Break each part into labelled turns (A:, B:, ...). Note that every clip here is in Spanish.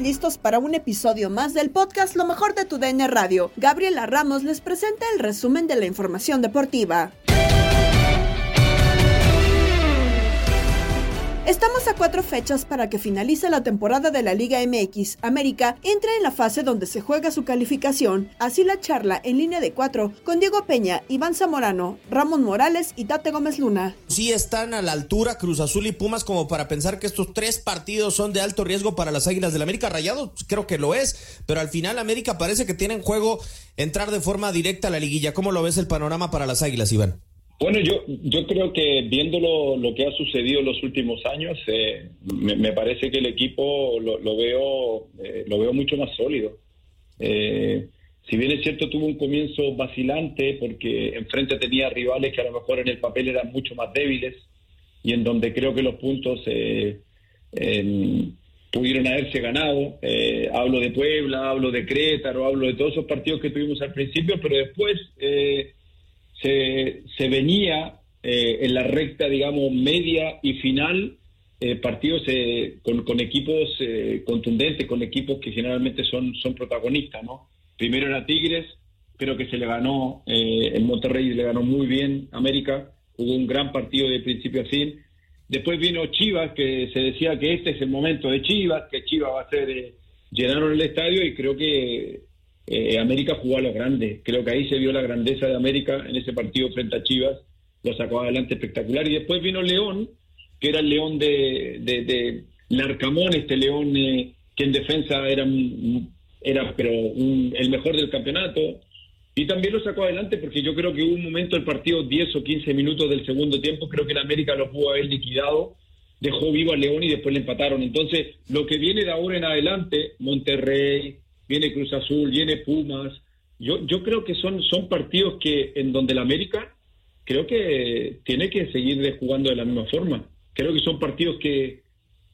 A: Listos para un episodio más del podcast Lo mejor de tu DN Radio. Gabriela Ramos les presenta el resumen de la información deportiva. Estamos a cuatro fechas para que finalice la temporada de la Liga MX. América entra en la fase donde se juega su calificación. Así la charla en línea de cuatro con Diego Peña, Iván Zamorano, Ramón Morales y Tate Gómez Luna.
B: Sí están a la altura Cruz Azul y Pumas como para pensar que estos tres partidos son de alto riesgo para las Águilas del América. Rayados creo que lo es, pero al final América parece que tiene en juego entrar de forma directa a la liguilla. ¿Cómo lo ves el panorama para las Águilas, Iván?
C: Bueno, yo, yo creo que viendo lo, que ha sucedido en los últimos años, eh, me, parece que el equipo lo, lo veo eh, lo veo mucho más sólido. Eh, si bien es cierto, tuvo un comienzo vacilante porque enfrente tenía rivales que a lo mejor en el papel eran mucho más débiles y en donde creo que los puntos pudieron haberse ganado. hablo de Puebla, hablo de Crétaro, hablo de todos esos partidos que tuvimos al principio, pero después se, se venía eh, en la recta, digamos, media y final, eh, partidos eh, con, con, equipos contundentes, con equipos que generalmente son, son protagonistas, ¿no? Primero era Tigres, creo que se le ganó, el Monterrey le ganó muy bien América, hubo un gran partido de principio a fin. Después vino Chivas, que se decía que este es el momento de Chivas, que Chivas va a ser, llenaron el estadio y creo que eh, América jugó a lo grande. Creo que ahí se vio la grandeza de América en ese partido frente a Chivas. Lo sacó adelante espectacular. Y después vino León, que era el León de, de, de Larcamón, este León eh, que en defensa era, era pero el mejor del campeonato. Y también lo sacó adelante porque yo creo que hubo un momento del partido, 10 o 15 minutos del segundo tiempo, creo que el América lo pudo haber liquidado, dejó vivo a León y después le empataron. Entonces, lo que viene de ahora en adelante, Monterrey, viene Cruz Azul, viene Pumas. Yo, yo creo que son, son partidos que en donde el América creo que tiene que seguir jugando de la misma forma. Creo que son partidos que,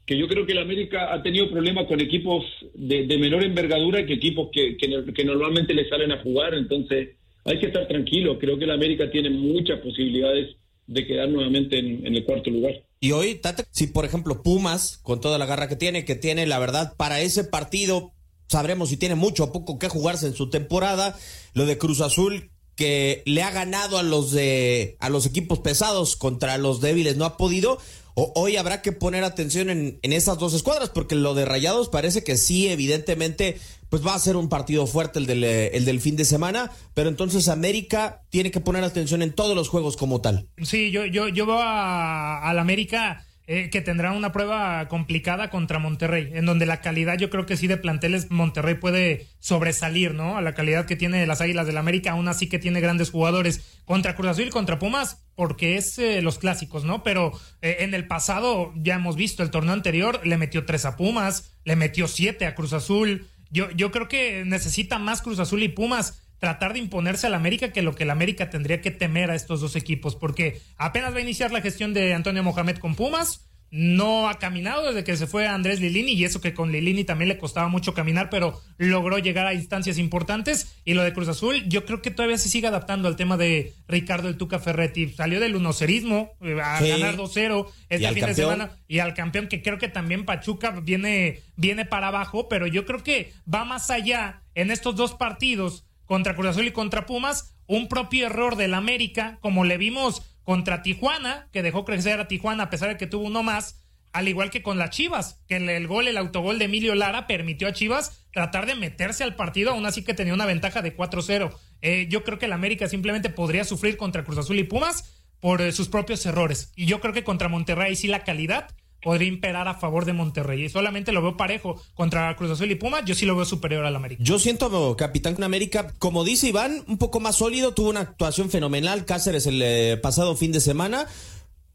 C: que yo creo que el América ha tenido problemas con equipos de, menor envergadura que equipos que, que, normalmente le salen a jugar. Entonces hay que estar tranquilo. Creo que el América tiene muchas posibilidades de quedar nuevamente en, en el cuarto lugar.
B: Y hoy, Tate, si por ejemplo Pumas, con toda la garra que tiene, que tiene la verdad para ese partido sabremos si tiene mucho o poco que jugarse en su temporada. Lo de Cruz Azul que le ha ganado a los de a los equipos pesados contra los débiles no ha podido. O, hoy habrá que poner atención en, en esas dos escuadras porque lo de Rayados parece que sí evidentemente pues va a ser un partido fuerte el del, eh, el del fin de semana, pero entonces América tiene que poner atención en todos los juegos como tal.
D: Sí, yo, yo, yo veo a, América eh, que tendrá una prueba complicada contra Monterrey, en donde la calidad yo creo que sí de planteles Monterrey puede sobresalir, ¿no? A la calidad que tiene las Águilas del América, aún así que tiene grandes jugadores contra Cruz Azul y contra Pumas, porque es eh, los clásicos, ¿no? Pero eh, en el pasado ya hemos visto el torneo anterior, le metió tres a Pumas, le metió siete a Cruz Azul. Yo, yo creo que necesita más Cruz Azul y Pumas tratar de imponerse al América que lo que el América tendría que temer a estos dos equipos, porque apenas va a iniciar la gestión de Antonio Mohamed con Pumas, no ha caminado desde que se fue Andrés Lilini y eso que con Lilini también le costaba mucho caminar, pero logró llegar a instancias importantes. Y lo de Cruz Azul, yo creo que todavía se sigue adaptando al tema de Ricardo el Tuca Ferretti. Salió del unocerismo eh, a ganar 2-0 este fin de semana y al campeón, que creo que también Pachuca viene, viene para abajo, pero yo creo que va más allá en estos dos partidos contra Cruz Azul y contra Pumas, un propio error del América, como le vimos contra Tijuana, que dejó crecer a Tijuana a pesar de que tuvo uno más, al igual que con las Chivas, que el, gol, el autogol de Emilio Lara permitió a Chivas tratar de meterse al partido, aún así que tenía una ventaja de 4-0. Eh, yo creo que el América simplemente podría sufrir contra Cruz Azul y Pumas por eh, sus propios errores. Y yo creo que contra Monterrey sí la calidad podría imperar a favor de Monterrey. Y solamente lo veo parejo contra Cruz Azul y Puma, yo sí lo veo superior al América.
B: Yo siento, capitán, América, como dice Iván, un poco más sólido, tuvo una actuación fenomenal, Cáceres el eh, pasado fin de semana.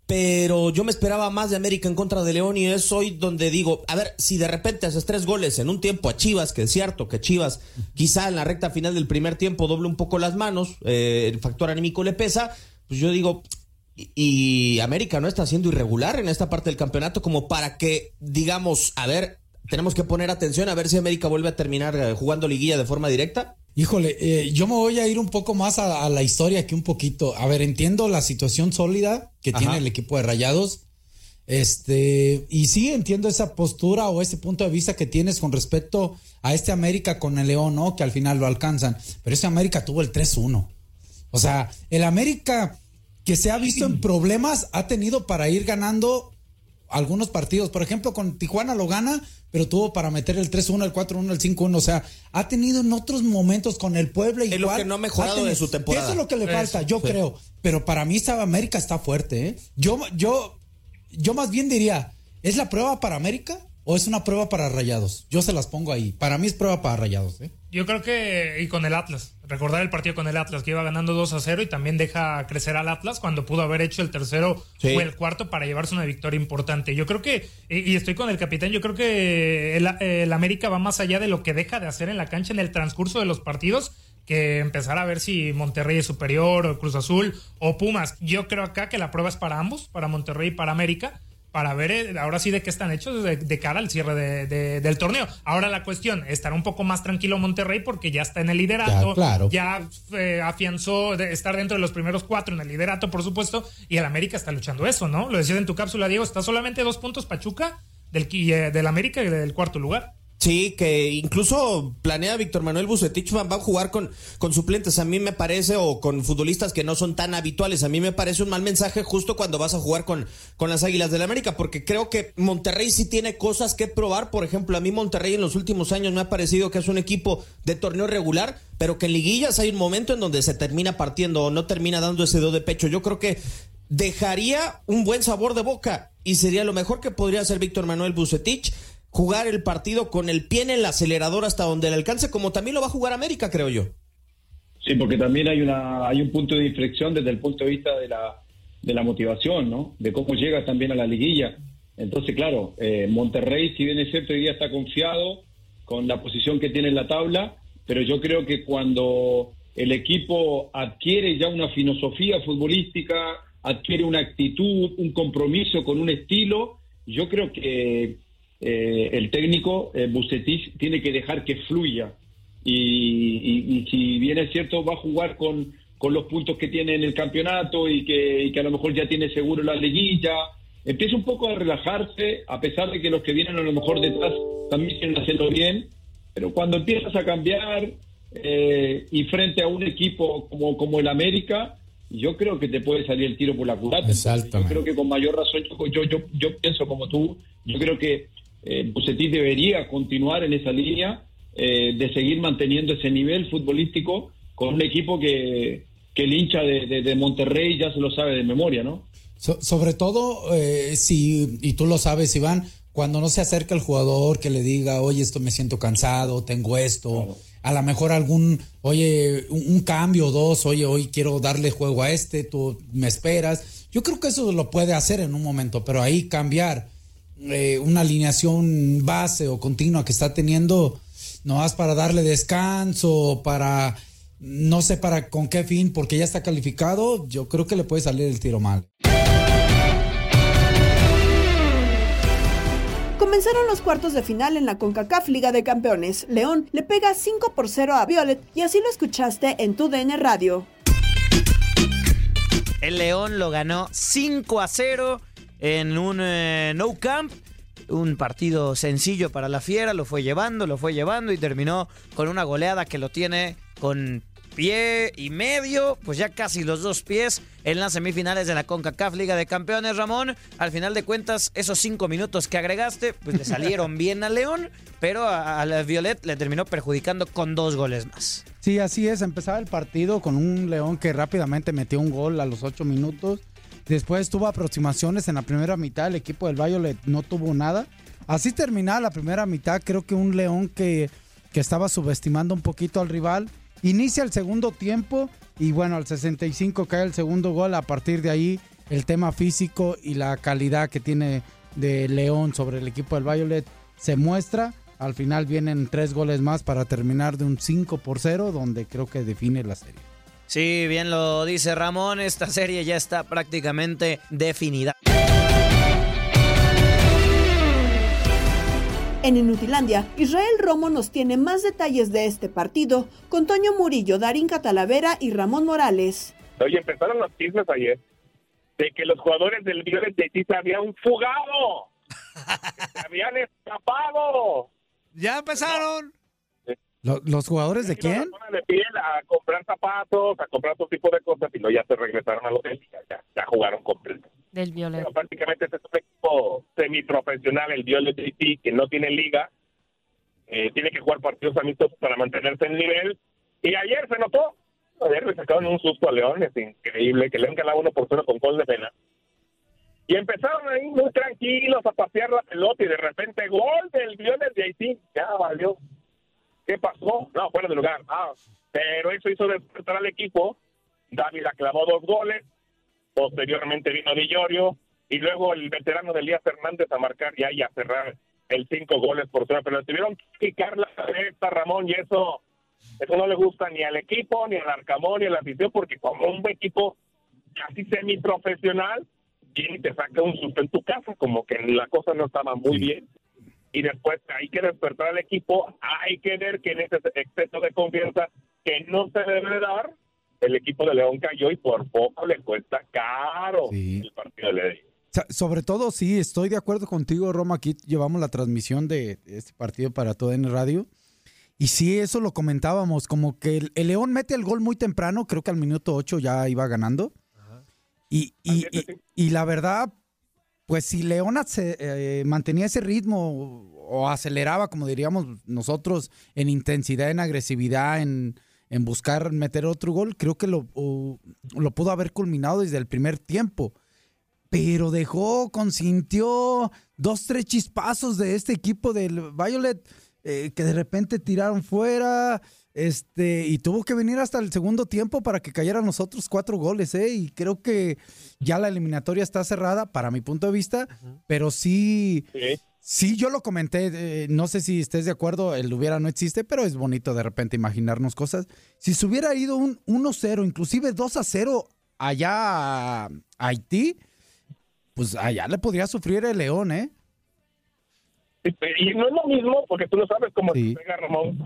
B: Pero yo me esperaba más de América en contra de León y es hoy donde digo, a ver, si de repente haces tres goles en un tiempo a Chivas, que es cierto que Chivas quizá en la recta final del primer tiempo doble un poco las manos, eh, el factor anímico le pesa, pues yo digo, y América no está siendo irregular en esta parte del campeonato como para que digamos, a ver, tenemos que poner atención a ver si América vuelve a terminar eh, jugando liguilla de forma directa.
E: Híjole, eh, yo me voy a ir un poco más a, la historia que un poquito. A ver, entiendo la situación sólida que tiene el equipo de Rayados. Este, y sí entiendo esa postura o ese punto de vista que tienes con respecto a este América con el León, ¿no? Que al final lo alcanzan. Pero ese América tuvo el 3-1. O sea, el América que se ha visto en problemas ha tenido para ir ganando algunos partidos. Por ejemplo, con Tijuana lo gana, pero tuvo para meter el 3-1, el 4-1, el 5-1. O sea, ha tenido en otros momentos con el Puebla igual.
B: Es lo que no ha mejorado de su temporada.
E: Eso es lo que le falta, yo creo. Pero para mí América está fuerte. ¿eh? Yo, yo, yo más bien diría, ¿es la prueba para América? ¿O es una prueba para rayados? Yo se las pongo ahí. Para mí es prueba para rayados. ¿eh?
D: Yo creo que, y con el Atlas, recordar el partido con el Atlas, que iba ganando 2 a 0 y también deja crecer al Atlas cuando pudo haber hecho el tercero o el cuarto para llevarse una victoria importante. Yo creo que, y, estoy con el capitán, yo creo que el, América va más allá de lo que deja de hacer en la cancha en el transcurso de los partidos que empezar a ver si Monterrey es superior o Cruz Azul o Pumas. Yo creo acá que la prueba es para ambos, para Monterrey y para América para ver eh, ahora sí de qué están hechos de, cara al cierre de, del torneo. Ahora la cuestión, estará un poco más tranquilo Monterrey porque ya está en el liderato, ya, claro. ya eh, afianzó estar dentro de los primeros cuatro en el liderato, por supuesto, y el América está luchando eso, ¿no? Lo decías en tu cápsula, Diego, está solamente dos puntos Pachuca del, eh, del América y del cuarto lugar.
B: Sí, que incluso planea Víctor Manuel Bucetich va a jugar con, con suplentes, a mí me parece, o con futbolistas que no son tan habituales. A mí me parece un mal mensaje justo cuando vas a jugar con, con las Águilas del América, porque creo que Monterrey sí tiene cosas que probar. Por ejemplo, a mí Monterrey en los últimos años me ha parecido que es un equipo de torneo regular, pero que en liguillas hay un momento en donde se termina partiendo o no termina dando ese do de pecho. Yo creo que dejaría un buen sabor de boca y sería lo mejor que podría hacer Víctor Manuel Bucetich jugar el partido con el pie en el acelerador hasta donde le alcance, como también lo va a jugar América, creo yo.
C: Sí, porque también hay una hay un punto de inflexión desde el punto de vista de la, motivación, ¿no? De cómo llega también a la liguilla. Entonces, claro, eh, Monterrey, si bien es cierto, hoy día está confiado con la posición que tiene en la tabla, pero yo creo que cuando el equipo adquiere ya una filosofía futbolística, adquiere una actitud, un compromiso con un estilo, yo creo que eh, el técnico eh, Bucetich tiene que dejar que fluya. Y, si bien es cierto, va a jugar con, con los puntos que tiene en el campeonato y que, a lo mejor ya tiene seguro la liguilla, empieza un poco a relajarse, a pesar de que los que vienen a lo mejor detrás también quieren hacerlo bien, pero cuando empiezas a cambiar eh, y frente a un equipo como, como el América, yo creo que te puede salir el tiro por la culata. Yo creo que con mayor razón, yo, yo, yo pienso como tú, yo creo que eh, debería continuar en esa línea eh, de seguir manteniendo ese nivel futbolístico con un equipo que, que el hincha de, de, Monterrey ya se lo sabe de memoria, ¿no?
E: sobre todo, eh, si, y tú lo sabes, Iván, cuando no se acerca el jugador que le diga, oye, esto me siento cansado, tengo esto, a lo mejor algún, oye, un, cambio o dos, oye, hoy quiero darle juego a este, tú me esperas. Yo creo que eso lo puede hacer en un momento, pero ahí cambiar eh, una alineación base o continua que está teniendo, no más para darle descanso, para no sé para con qué fin, porque ya está calificado, yo creo que le puede salir el tiro mal.
A: Comenzaron los cuartos de final en la CONCACAF Liga de Campeones. León le pega 5 por 0 a Violet y así lo escuchaste en tu DN Radio.
F: El León lo ganó 5 a 0 en un eh, no camp. Un partido sencillo para la Fiera, lo fue llevando, lo fue llevando y terminó con una goleada que lo tiene con pie y medio, pues ya casi los dos pies en las semifinales de la CONCACAF Liga de Campeones, Ramón. Al final de cuentas, esos cinco minutos que agregaste, pues le salieron bien a León, pero a, la Violet le terminó perjudicando con dos goles más.
E: Sí, así es. Empezaba el partido con un León que rápidamente metió un gol a los ocho minutos. Después tuvo aproximaciones en la primera mitad. El equipo del Violet no tuvo nada. Así terminaba la primera mitad. Creo que un León que, que estaba subestimando un poquito al rival Inicia el segundo tiempo y bueno, al 65 cae el segundo gol. A partir de ahí, el tema físico y la calidad que tiene de León sobre el equipo del Violet se muestra. Al final vienen tres goles más para terminar de un 5 por 0, donde creo que define la serie.
F: Sí, bien lo dice Ramón, esta serie ya está prácticamente definida.
A: En Inutilandia, Israel Romo nos tiene más detalles de este partido con Toño Murillo, Darín Catalavera y Ramón Morales.
G: Oye, empezaron los chismes ayer de que los jugadores del Violet de se habían fugado, se habían escapado.
F: Ya empezaron.
E: ¿Los, jugadores de quién?
G: De piel a comprar zapatos, a comprar otro tipo de cosas y luego ya se regresaron a los ya, ya jugaron completo.
H: Del Violet.
G: prácticamente este es un equipo semiprofesional, el Violet DC, que no tiene liga. Eh, tiene que jugar partidos amistosos para mantenerse en nivel. Y ayer se notó. Ayer le sacaron un susto a León, es increíble, que León ganaba uno por cero con gol de pena. Y empezaron ahí muy tranquilos a pasear la pelota y de repente gol del Violet de Haití. Ya valió. ¿Qué pasó? No, fuera de lugar. Ah, pero eso hizo despertar al equipo. Dávila clavó dos goles. Posteriormente vino Villorio. Y luego el veterano de Elías Fernández a marcar ya y a cerrar el cinco goles por zona. Pero tuvieron que picar la cabeza, Ramón, y eso, eso no le gusta ni al equipo, ni al Arcamón, ni a la afición, porque como un equipo casi semiprofesional, y te saca un susto en tu casa, como que la cosa no estaba muy bien y después hay que despertar al equipo, hay que ver que en ese exceso de confianza que no se debe dar, el equipo de León cayó y por poco le cuesta caro el partido de León.
E: Sobre todo, sí, estoy de acuerdo contigo, Roma. Aquí llevamos la transmisión de este partido para todo en radio. Y sí, eso lo comentábamos, como que el, León mete el gol muy temprano, creo que al minuto 8 ya iba ganando. Y, y, y, la verdad, pues si Leona se, eh, mantenía ese ritmo o, aceleraba, como diríamos nosotros, en intensidad, en agresividad, en, buscar meter otro gol, creo que lo, lo pudo haber culminado desde el primer tiempo. Pero dejó, consintió dos, tres chispazos de este equipo del Violet eh, que de repente tiraron fuera. Este, y tuvo que venir hasta el segundo tiempo para que cayeran los otros cuatro goles, ¿eh? Y creo que ya la eliminatoria está cerrada, para mi punto de vista, pero sí, sí, yo lo comenté, eh, no sé si estés de acuerdo, el hubiera no existe, pero es bonito de repente imaginarnos cosas. Si se hubiera ido un 1-0, inclusive 2-0 allá a Haití, pues allá le podría sufrir el León, ¿eh?
G: Y no es lo mismo, porque tú lo sabes cómo se pega Ramón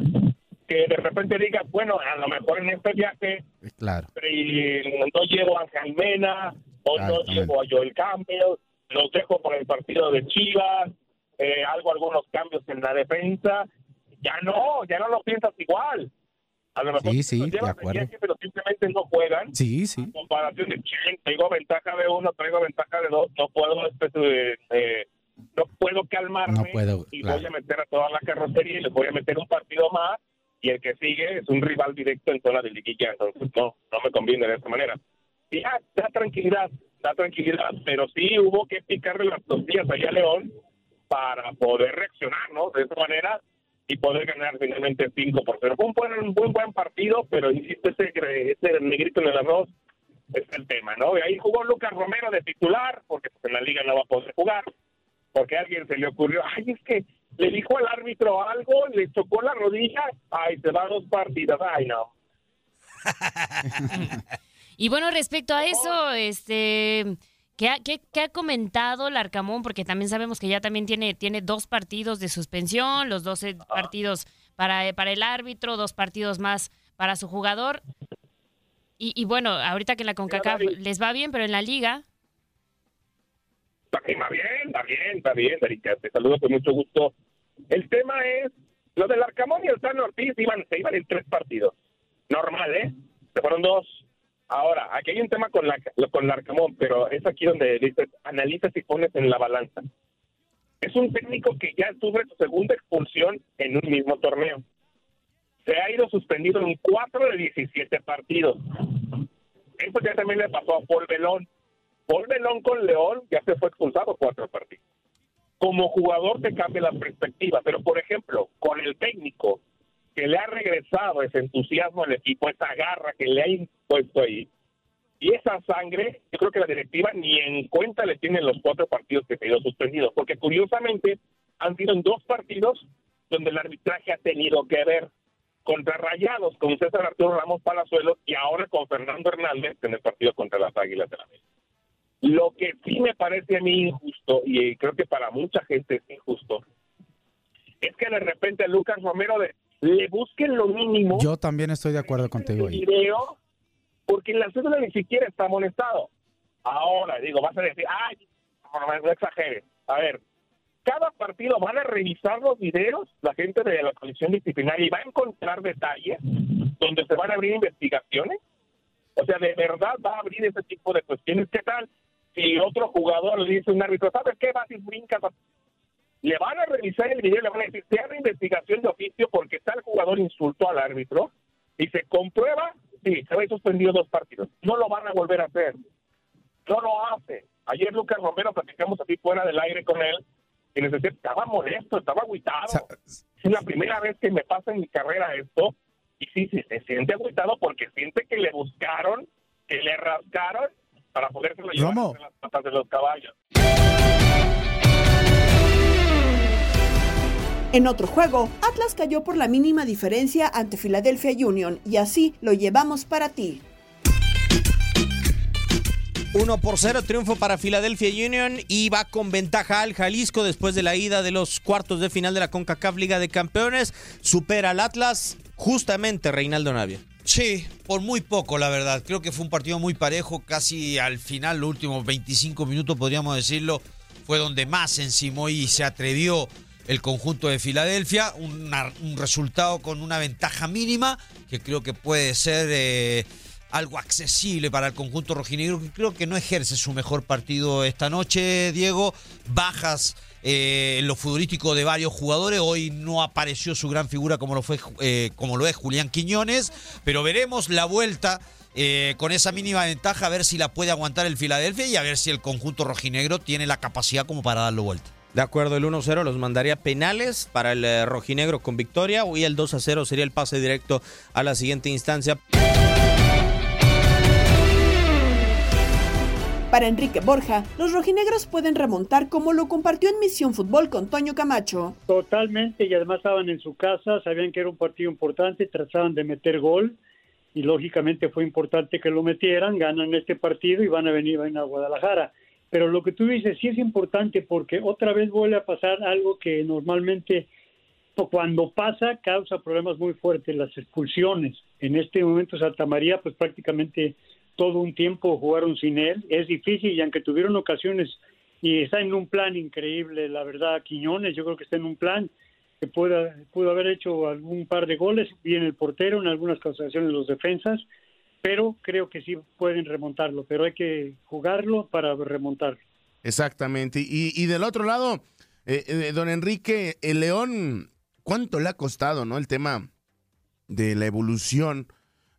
G: que de repente digas, bueno, a lo mejor en este viaje
E: claro.
G: no llevo a Jaimena o no llevo a Joel Campbell, los dejo por el partido de Chivas, eh, algo, algunos cambios en la defensa. Ya no, ya no lo piensas igual. A lo mejor
E: sí, sí, de acuerdo.
G: pero simplemente no juegan.
E: Sí, sí.
G: En comparación de, traigo ventaja de uno, traigo ventaja de dos, no puedo este, eh, no puedo calmarme
E: No puedo,
G: y
E: claro.
G: voy a meter a toda la carrocería y les voy a meter un partido más y el que sigue es un rival directo en zona de liguilla, entonces no, no me conviene de esta manera. Y ya, da tranquilidad, da tranquilidad, pero sí hubo que picarle las costillas allá a León para poder reaccionar, ¿no? De esa manera y poder ganar finalmente 5 por 0. Fue un buen, un buen, buen partido, pero insisto, ese, ese negrito en el arroz es el tema, ¿no? Y ahí jugó Lucas Romero de titular, porque pues, en la liga no va a poder jugar, porque a alguien se le ocurrió, ay, es que le dijo al árbitro algo, le chocó la rodilla, ay, se va a dos partidas, ay, no.
H: Y bueno, respecto a eso, este, ¿qué ha, qué- qué ha comentado Larcamón? Porque también sabemos que ya también tiene, tiene dos partidos de suspensión, los 12 partidos para, para el árbitro, dos partidos más para su jugador. Y, y bueno, ahorita que en la CONCACAF les va bien, pero en la liga...
G: Va bien, está bien, está bien, Erika, te saludo con mucho gusto. El tema es, lo del Arcamón y el San Ortiz iban, se iban en tres partidos. Normal, ¿eh? Se fueron dos. Ahora, aquí hay un tema con la con Larcamón, pero es aquí donde dices, analizas y pones en la balanza. Es un técnico que ya sufre su segunda expulsión en un mismo torneo. Se ha ido suspendido en 4 de 17 partidos. Eso ya también le pasó a Paul Belón. Paul Belón con León ya se fue expulsado cuatro partidos. Como jugador te cambia la perspectiva, pero por ejemplo, con el técnico que le ha regresado ese entusiasmo al equipo, esa garra que le ha impuesto ahí, y esa sangre, yo creo que la directiva ni en cuenta le tienen los cuatro partidos que se ido suspendidos, porque curiosamente han sido en dos partidos donde el arbitraje ha tenido que ver contra Rayados con César Arturo Ramos Palazuelos y ahora con Fernando Hernández en el partido contra las Águilas de la América. Lo que sí me parece a mí injusto, y creo que para mucha gente es injusto, es que de repente Lucas Romero de- le busquen lo mínimo
E: Yo también estoy de acuerdo contigo ahí.
G: video, porque en la cédula ni siquiera está amonestado. Ahora, digo, vas a decir, ay, menos no exageres. A ver, cada partido van a revisar los videos, la gente de la comisión disciplinaria, y va a encontrar detalles donde se van a abrir investigaciones. O sea, de verdad va a abrir ese tipo de cuestiones. ¿Qué tal si otro jugador le dice a un árbitro, ¿sabes qué? Vas y brincas. Le van a revisar el video y le van a decir, se abre investigación de oficio porque tal jugador insultó al árbitro y se comprueba, sí, se ir suspendido dos partidos. No lo van a volver a hacer. No lo hace. Ayer Lucas Romero platicamos así fuera del aire con él y les decía, estaba molesto, estaba agüitado. Es la primera vez que me pasa en mi carrera esto y sí, sí, se siente agüitado porque siente que le buscaron, que le rascaron para podérselo llevar entre las patas de los caballos.
A: En otro juego, Atlas cayó por la mínima diferencia ante Philadelphia Union y así lo llevamos para ti.
B: 1 por 0, triunfo para Philadelphia Union y va con ventaja al Jalisco después de la ida de los cuartos de final de la CONCACAF Liga de Campeones. Supera al Atlas justamente Reinaldo Navia.
I: Sí, por muy poco, la verdad. Creo que fue un partido muy parejo, casi al final, los últimos 25 minutos, podríamos decirlo, fue donde más encimó y se atrevió el conjunto de Filadelfia. Un resultado con una ventaja mínima, que creo que puede ser eh, algo accesible para el conjunto rojinegro, que creo que no ejerce su mejor partido esta noche, Diego. Bajas eh, en lo futbolístico de varios jugadores. Hoy no apareció su gran figura como lo fue eh, como lo es Julián Quiñones, pero veremos la vuelta eh, con esa mínima ventaja a ver si la puede aguantar el Filadelfia y a ver si el conjunto rojinegro tiene la capacidad como para darlo vuelta.
B: De acuerdo, el 1-0 los mandaría penales para el rojinegro con victoria y el 2-0 sería el pase directo a la siguiente instancia.
A: Para Enrique Borja, los rojinegros pueden remontar como lo compartió en Misión Fútbol con Toño Camacho.
J: Totalmente, y además estaban en su casa, sabían que era un partido importante, trataban de meter gol, y lógicamente fue importante que lo metieran, ganan este partido y van a venir, a Guadalajara. Pero lo que tú dices sí es importante porque otra vez vuelve a pasar algo que normalmente cuando pasa causa problemas muy fuertes, las expulsiones. En este momento Santa María pues prácticamente todo un tiempo jugaron sin él, es difícil y aunque tuvieron ocasiones y está en un plan increíble, la verdad, Quiñones, yo creo que está en un plan que pueda, pudo haber hecho algún par de goles, bien el portero, en algunas concentraciones los defensas, pero creo que sí pueden remontarlo, pero hay que jugarlo para remontarlo.
K: Exactamente. Y, y del otro lado, Eh, eh, don Enrique, el León, ¿cuánto le ha costado, no? El tema de la evolución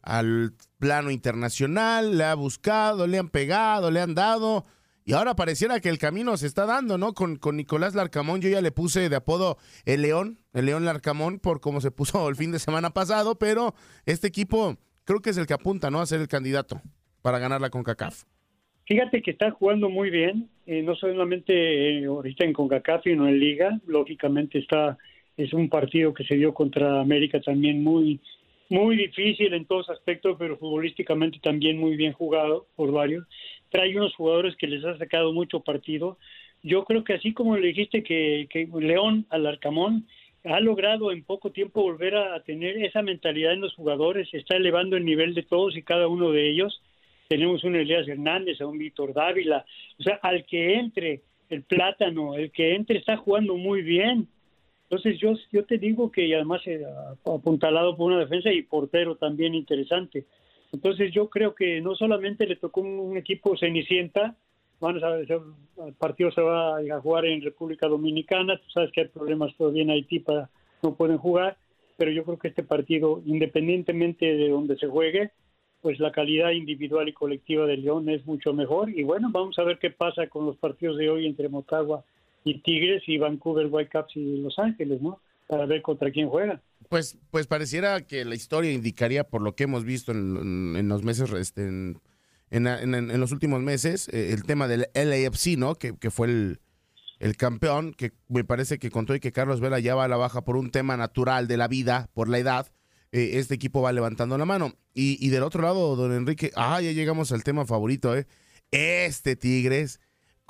K: al plano internacional, le ha buscado, le han pegado, le han dado, y ahora pareciera que el camino se está dando, ¿no? Con, con Nicolás Larcamón, yo ya le puse de apodo el León, el León Larcamón, por cómo se puso el fin de semana pasado, pero este equipo creo que es el que apunta, ¿no? A ser el candidato para ganar la CONCACAF.
J: Fíjate que está jugando muy bien, eh, no solamente eh, ahorita en CONCACAF, sino en Liga. Lógicamente está es un partido que se dio contra América también muy muy difícil en todos aspectos, pero futbolísticamente también muy bien jugado por varios. Trae unos jugadores que les ha sacado mucho partido. Yo creo que así como le dijiste que, que León al Arcamón ha logrado en poco tiempo volver a tener esa mentalidad en los jugadores, está elevando el nivel de todos y cada uno de ellos. Tenemos un Elías Hernández, a un Víctor Dávila, o sea, al que entre el plátano, el que entre está jugando muy bien entonces yo, yo te digo que además eh, apuntalado por una defensa y portero también interesante. Entonces yo creo que no solamente le tocó un, equipo cenicienta, van a el partido se va a jugar en República Dominicana, tú sabes que hay problemas todavía en Haití para no pueden jugar, pero yo creo que este partido, independientemente de donde se juegue, pues la calidad individual y colectiva de León es mucho mejor. Y bueno, vamos a ver qué pasa con los partidos de hoy entre Motagua y Tigres y Vancouver Whitecaps y Los Ángeles, ¿no? Para ver contra quién juega.
K: Pues, pues pareciera que la historia indicaría, por lo que hemos visto en, los meses, este, en, en, los últimos meses, eh, el tema del LAFC, ¿no? Que, que fue el, el, campeón, que me parece que contó y que Carlos Vela ya va a la baja por un tema natural de la vida, por la edad. Eh, este equipo va levantando la mano. Y, y del otro lado, don Enrique, ah, ya llegamos al tema favorito, ¿eh? Este Tigres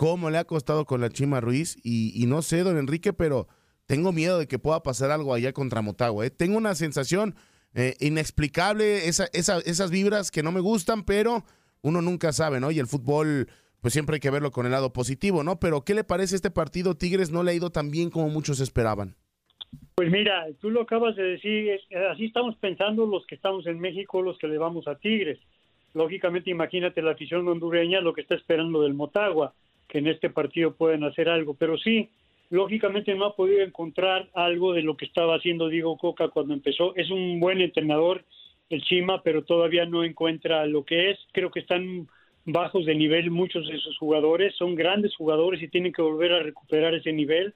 K: cómo le ha costado con la Chima Ruiz. Y, no sé, don Enrique, pero tengo miedo de que pueda pasar algo allá contra Motagua. ¿eh? Tengo una sensación eh, inexplicable, esa, esas vibras que no me gustan, pero uno nunca sabe, ¿no? Y el fútbol, pues siempre hay que verlo con el lado positivo, ¿no? Pero ¿qué le parece este partido? Tigres no le ha ido tan bien como muchos esperaban.
J: Pues mira, tú lo acabas de decir, así estamos pensando los que estamos en México, los que le vamos a Tigres. Lógicamente, imagínate la afición hondureña lo que está esperando del Motagua que en este partido pueden hacer algo, pero sí, lógicamente no ha podido encontrar algo de lo que estaba haciendo Diego Coca cuando empezó. Es un buen entrenador, el Chima, pero todavía no encuentra lo que es. Creo que están bajos de nivel muchos de sus jugadores, son grandes jugadores y tienen que volver a recuperar ese nivel,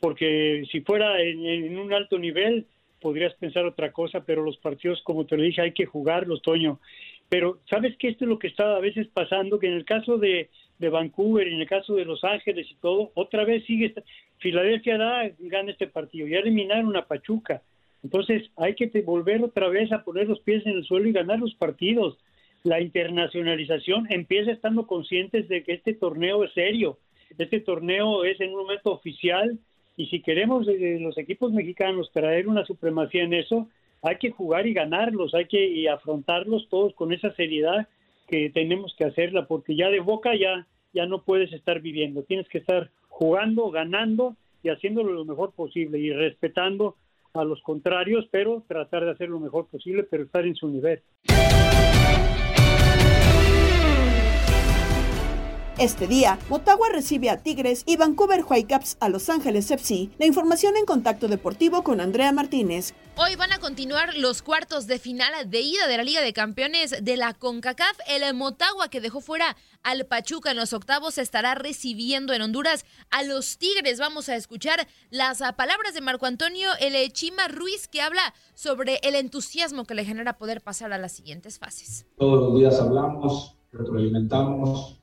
J: porque si fuera en, un alto nivel podrías pensar otra cosa, pero los partidos, como te lo dije, hay que jugarlos, Toño. Pero sabes que esto es lo que está a veces pasando, que en el caso de, de Vancouver y en el caso de Los Ángeles y todo, otra vez sigue, Filadelfia da, gana este partido, ya eliminaron a Pachuca. Entonces hay que volver otra vez a poner los pies en el suelo y ganar los partidos. La internacionalización empieza estando conscientes de que este torneo es serio, este torneo es en un momento oficial y si queremos eh, los equipos mexicanos traer una supremacía en eso, hay que jugar y ganarlos, hay que afrontarlos todos con esa seriedad que tenemos que hacerla, porque ya de boca ya, ya no puedes estar viviendo, tienes que estar jugando, ganando y haciéndolo lo mejor posible y respetando a los contrarios, pero tratar de hacer lo mejor posible, pero estar en su nivel.
A: Este día, Motagua recibe a Tigres y Vancouver Whitecaps a Los Ángeles FC. La información en contacto deportivo con Andrea Martínez.
L: Hoy van a continuar los cuartos de final de ida de la Liga de Campeones de la CONCACAF. El Motagua que dejó fuera al Pachuca en los octavos estará recibiendo en Honduras a los Tigres. Vamos a escuchar las palabras de Marco Antonio El Chima Ruiz que habla sobre el entusiasmo que le genera poder pasar a las siguientes fases.
M: Todos los días hablamos, retroalimentamos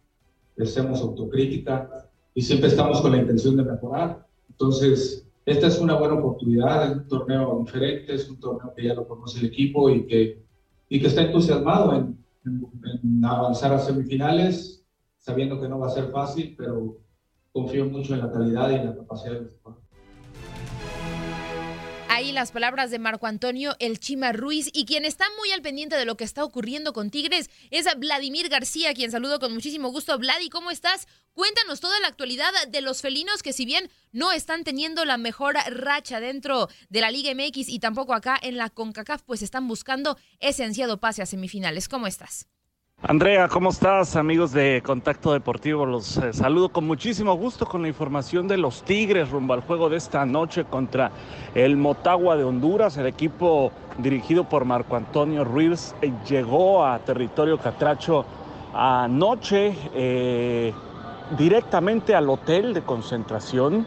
M: hacemos autocrítica y siempre estamos con la intención de mejorar. Entonces, esta es una buena oportunidad, es un torneo diferente, es un torneo que ya lo conoce el equipo y que, y que está entusiasmado en, avanzar a semifinales, sabiendo que no va a ser fácil, pero confío mucho en la calidad y en la capacidad del equipo.
L: Ahí las palabras de Marco Antonio El Chima Ruiz y quien está muy al pendiente de lo que está ocurriendo con Tigres es Vladimir García, quien saludo con muchísimo gusto. Vladi, ¿cómo estás? Cuéntanos toda la actualidad de los felinos que si bien no están teniendo la mejor racha dentro de la Liga MX y tampoco acá en la CONCACAF, pues están buscando ese ansiado pase a semifinales. ¿Cómo estás?
N: Andrea, ¿cómo estás? Amigos de Contacto Deportivo, los eh, saludo con muchísimo gusto con la información de los Tigres rumbo al juego de esta noche contra el Motagua de Honduras. El equipo dirigido por Marco Antonio Ruiz eh, llegó a territorio catracho anoche eh, directamente al hotel de concentración.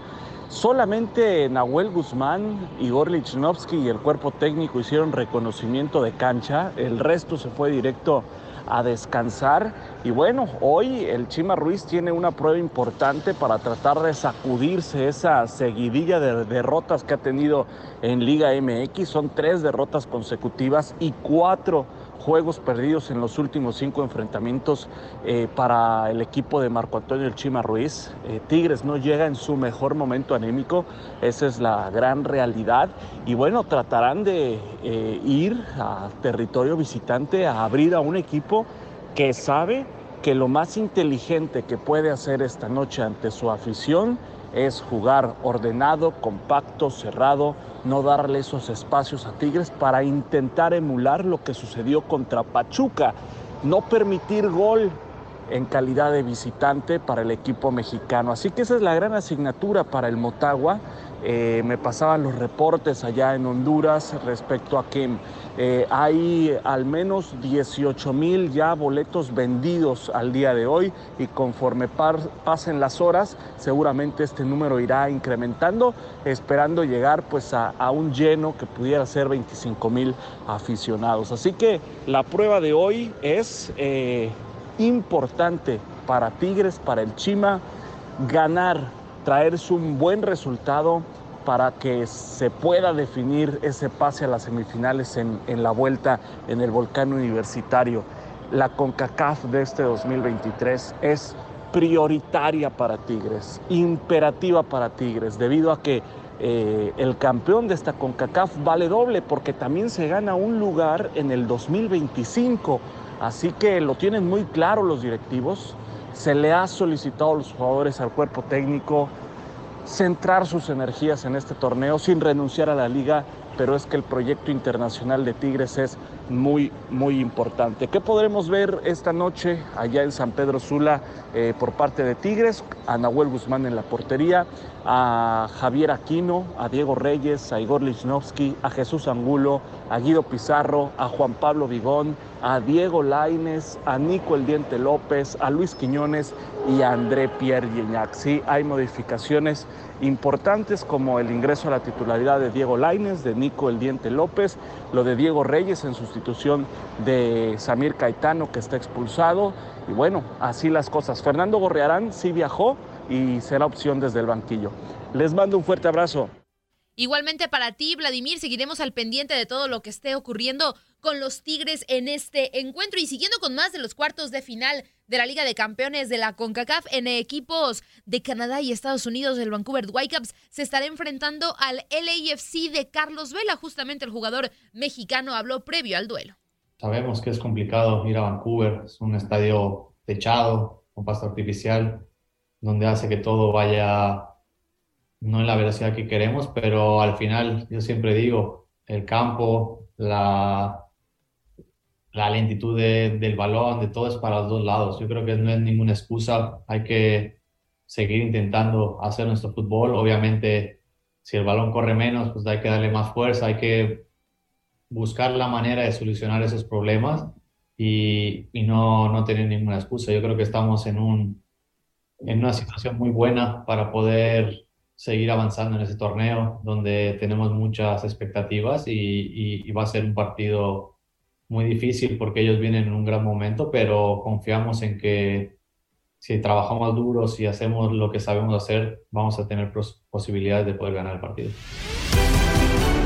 N: Solamente Nahuel Guzmán, Igor Lichnowsky y el cuerpo técnico hicieron reconocimiento de cancha. El resto se fue directo a descansar. Y bueno, hoy el Chima Ruiz tiene una prueba importante para tratar de sacudirse esa seguidilla de derrotas que ha tenido en Liga MX. Son tres derrotas consecutivas y cuatro juegos perdidos en los últimos cinco enfrentamientos eh, para el equipo de Marco Antonio El Chima Ruiz. Eh, Tigres no llega en su mejor momento anémico, esa es la gran realidad. Y bueno, tratarán de eh, ir a territorio visitante a abrir a un equipo que sabe que lo más inteligente que puede hacer esta noche ante su afición es jugar ordenado, compacto, cerrado, no darle esos espacios a Tigres para intentar emular lo que sucedió contra Pachuca, no permitir gol en calidad de visitante para el equipo mexicano. Así que esa es la gran asignatura para el Motagua. Eh, me pasaban los reportes allá en Honduras respecto a que eh, hay al menos 18 mil ya boletos vendidos al día de hoy y conforme pasen las horas seguramente este número irá incrementando esperando llegar pues a, un lleno que pudiera ser 25 mil aficionados. Así que la prueba de hoy es eh, importante para Tigres, para el Chima, ganar, traerse un buen resultado para que se pueda definir ese pase a las semifinales en, en, la vuelta en el volcán universitario. La CONCACAF de este 2023 es prioritaria para Tigres, imperativa para Tigres, debido a que eh, el campeón de esta CONCACAF vale doble porque también se gana un lugar en el 2025 Así que lo tienen muy claro los directivos. Se le ha solicitado a los jugadores, al cuerpo técnico, centrar sus energías en este torneo sin renunciar a la liga, pero es que el proyecto internacional de Tigres es muy, muy importante. ¿Qué podremos ver esta noche allá en San Pedro Sula eh, por parte de Tigres? A Nahuel Guzmán en la portería, a Javier Aquino, a Diego Reyes, a Igor Lichnowsky, a Jesús Angulo, a Guido Pizarro, a Juan Pablo Vigón, a Diego Laines, a Nico El Diente López, a Luis Quiñones y a André Pierre Gignac. Sí, hay modificaciones importantes como el ingreso a la titularidad de Diego Laines, de Nico El Diente López, lo de Diego Reyes en sustitución de Samir Caetano que está expulsado. Y bueno, así las cosas. Fernando Gorrearán sí viajó y será opción desde el banquillo. Les mando un fuerte abrazo.
L: Igualmente para ti, Vladimir, seguiremos al pendiente de todo lo que esté ocurriendo con los Tigres en este encuentro y siguiendo con más de los cuartos de final de la Liga de Campeones de la CONCACAF en equipos de Canadá y Estados Unidos, el Vancouver Whitecaps se estará enfrentando al LAFC de Carlos Vela, justamente el jugador mexicano habló previo al duelo.
O: Sabemos que es complicado ir a Vancouver, es un estadio techado, con pasto artificial, donde hace que todo vaya no en la velocidad que queremos, pero al final yo siempre digo, el campo, la, la lentitud del balón, de todo es para los dos lados. Yo creo que no es ninguna excusa, hay que seguir intentando hacer nuestro fútbol. Obviamente, si el balón corre menos, pues hay que darle más fuerza, hay que buscar la manera de solucionar esos problemas y, y no, no tener ninguna excusa. Yo creo que estamos en, un, en una situación muy buena para poder seguir avanzando en ese torneo donde tenemos muchas expectativas y, va a ser un partido muy difícil porque ellos vienen en un gran momento, pero confiamos en que si trabajamos duro, si hacemos lo que sabemos hacer, vamos a tener posibilidades de poder ganar el partido.